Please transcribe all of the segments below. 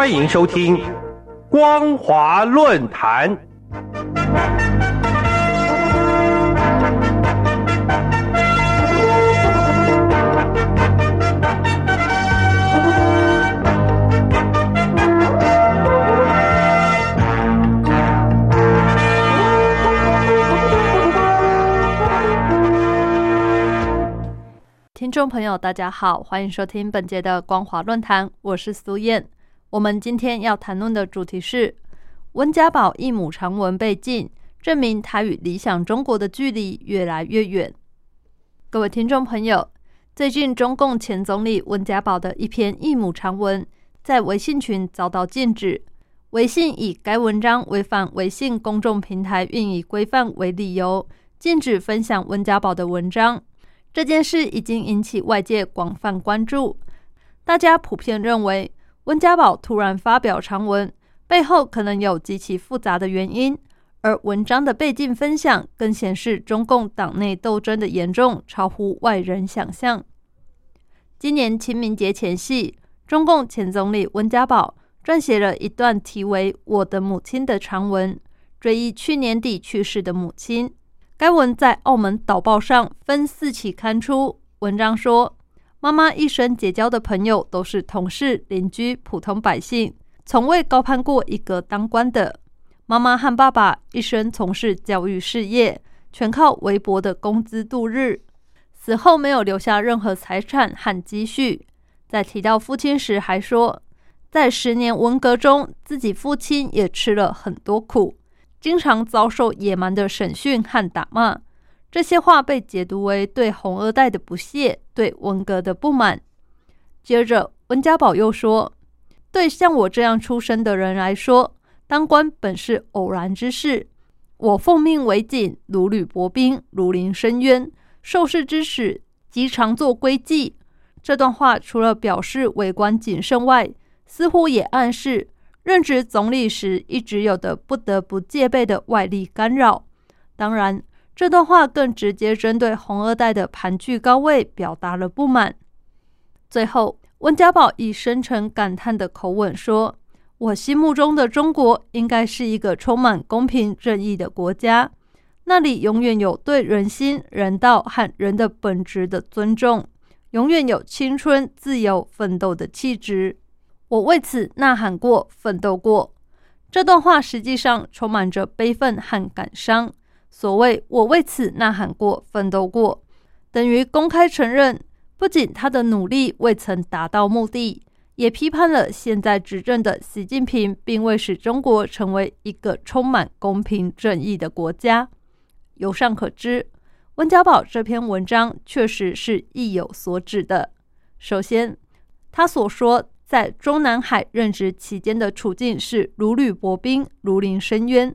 欢迎收听《光华论坛》。听众朋友，大家好，欢迎收听本节的光华论坛，我是苏燕。我们今天要谈论的主题是温家宝一母长文被禁，证明他与理想中国的距离越来越远。各位听众朋友，最近中共前总理温家宝的一篇一母长文在微信群遭到禁止，微信以该文章违反微信公众平台运营规范为理由，禁止分享温家宝的文章。这件事已经引起外界广泛关注，大家普遍认为温家宝突然发表长文背后可能有极其复杂的原因，而文章的被禁分享更显示中共党内斗争的严重超乎外人想象。今年清明节前夕，中共前总理温家宝撰写了一段题为《我的母亲》的长文，追忆去年底去世的母亲。该文在澳门导报上分四期刊出。文章说，妈妈一生结交的朋友都是同事、邻居、普通百姓，从未高攀过一个当官的。妈妈和爸爸一生从事教育事业，全靠微薄的工资度日，死后没有留下任何财产和积蓄。在提到父亲时，还说，在十年文革中，自己父亲也吃了很多苦。经常遭受野蛮的审讯和打骂，这些话被解读为对红二代的不屑，对文革的不满。接着，温家宝又说：“对像我这样出身的人来说，当官本是偶然之事。我奉命为警，如履薄冰，如临深渊，受事之始，即常作归计。”这段话除了表示为官谨慎外，似乎也暗示。任职总理时一直有的不得不戒备的外力干扰。当然，这段话更直接针对红二代的盘踞高位表达了不满。最后，温家宝以深沉感叹的口吻说：“我心目中的中国应该是一个充满公平正义的国家，那里永远有对人心、人道和人的本质的尊重，永远有青春、自由、奋斗的气质。”我为此呐喊过，奋斗过。这段话实际上充满着悲愤和感伤。所谓“我为此呐喊过，奋斗过”，等于公开承认，不仅他的努力未曾达到目的，也批判了现在执政的习近平，并未使中国成为一个充满公平正义的国家。由上可知，温家宝这篇文章确实是意有所指的。首先，他所说。在中南海任职期间的处境是如履薄冰、如临深渊，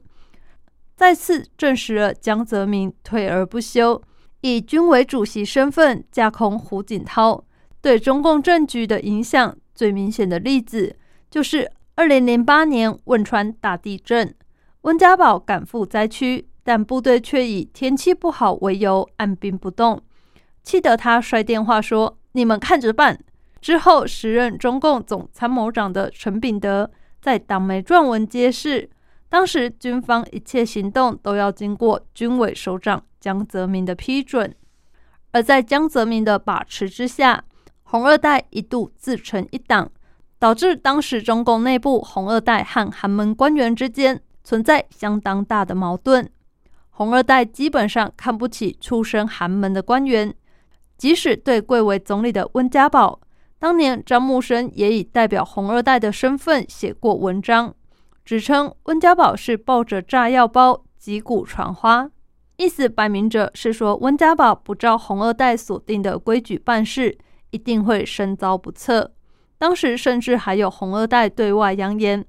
再次证实了江泽民退而不休，以军委主席身份架空胡锦涛对中共政局的影响。最明显的例子就是二零零八年汶川大地震，温家宝赶赴灾区，但部队却以天气不好为由按兵不动，气得他摔电话说：“你们看着办。”之后，时任中共总参谋长的陈炳德在党媒撰文揭示，当时军方一切行动都要经过军委首长江泽民的批准，而在江泽民的把持之下，红二代一度自成一党，导致当时中共内部红二代和寒门官员之间存在相当大的矛盾。红二代基本上看不起出身寒门的官员，即使对贵为总理的温家宝。当年张木生也以代表红二代的身份写过文章，指称温家宝是抱着炸药包击鼓传花，意思摆明着是说温家宝不照红二代所定的规矩办事，一定会身遭不测。当时甚至还有红二代对外扬言，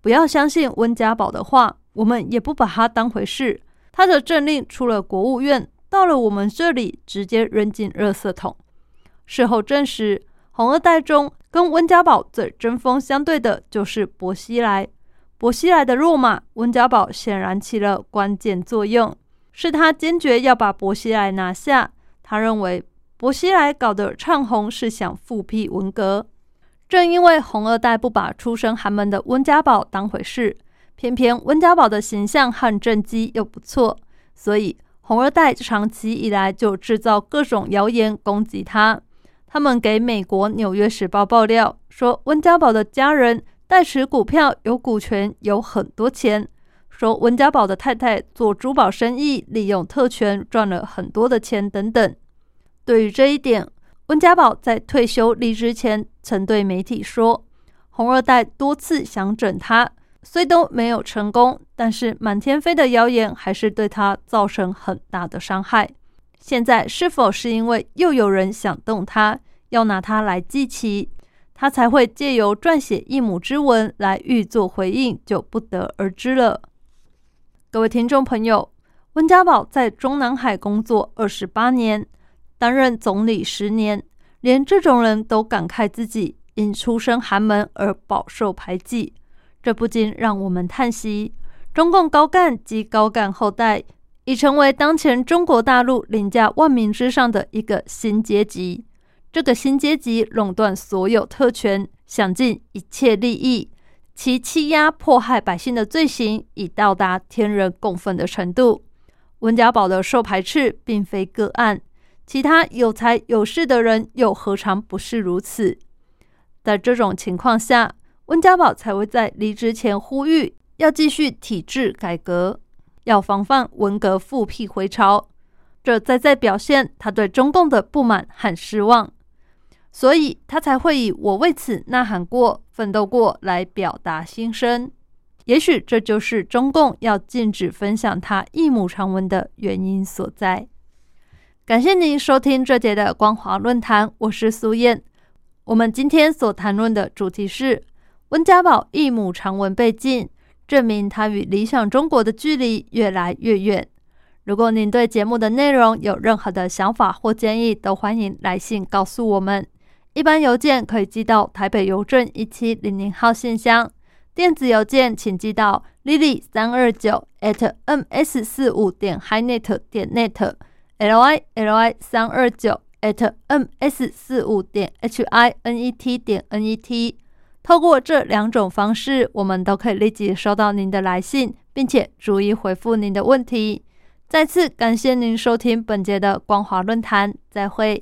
不要相信温家宝的话，我们也不把他当回事。他的政令出了国务院，到了我们这里直接扔进垃圾桶。事后证实。红二代中，跟温家宝最针锋相对的就是薄熙来。薄熙来的落马，温家宝显然起了关键作用，是他坚决要把薄熙来拿下。他认为薄熙来搞的唱红是想复辟文革。正因为红二代不把出身寒门的温家宝当回事，偏偏温家宝的形象和政绩又不错，所以红二代长期以来就制造各种谣言攻击他。他们给美国《纽约时报》爆料说，温家宝的家人代持股票，有股权，有很多钱。说温家宝的太太做珠宝生意，利用特权赚了很多的钱等等。对于这一点，温家宝在退休离职前曾对媒体说：“红二代多次想整他，虽都没有成功，但是满天飞的谣言还是对他造成很大的伤害。现在是否是因为又有人想动他，要拿他来祭旗，他才会借由撰写一母之文来预作回应，就不得而知了。”各位听众朋友，温家宝在中南海工作二十八年。担任总理十年，连这种人都感慨自己因出身寒门而饱受排挤，这不禁让我们叹息：中共高干及高干后代已成为当前中国大陆凌驾万民之上的一个新阶级。这个新阶级垄断所有特权，享尽一切利益，其欺压迫害百姓的罪行已到达天人共愤的程度。温家宝的受排斥并非个案。其他有才有势的人又何尝不是如此？在这种情况下，温家宝才会在离职前呼吁要继续体制改革，要防范文革复辟回潮。这再再表现他对中共的不满和失望，所以他才会以“我为此呐喊过、奋斗过”来表达心声。也许这就是中共要禁止分享他一母长文的原因所在。感谢您收听这节的光华论坛，我是苏燕。我们今天所谈论的主题是温家宝一母长文被禁，证明他与理想中国的距离越来越远。如果您对节目的内容有任何的想法或建议，都欢迎来信告诉我们。一般邮件可以寄到台北邮政一七零零号信箱，电子邮件请寄到 lily 三二九 at ms 四五点 hinet 点 net。l i l i 三二九 at m s 四五点 h i n e t 点 n e t，透过这两种方式，我们都可以立即收到您的来信，并且逐一回复您的问题。再次感谢您收听本节的光华论坛，再会。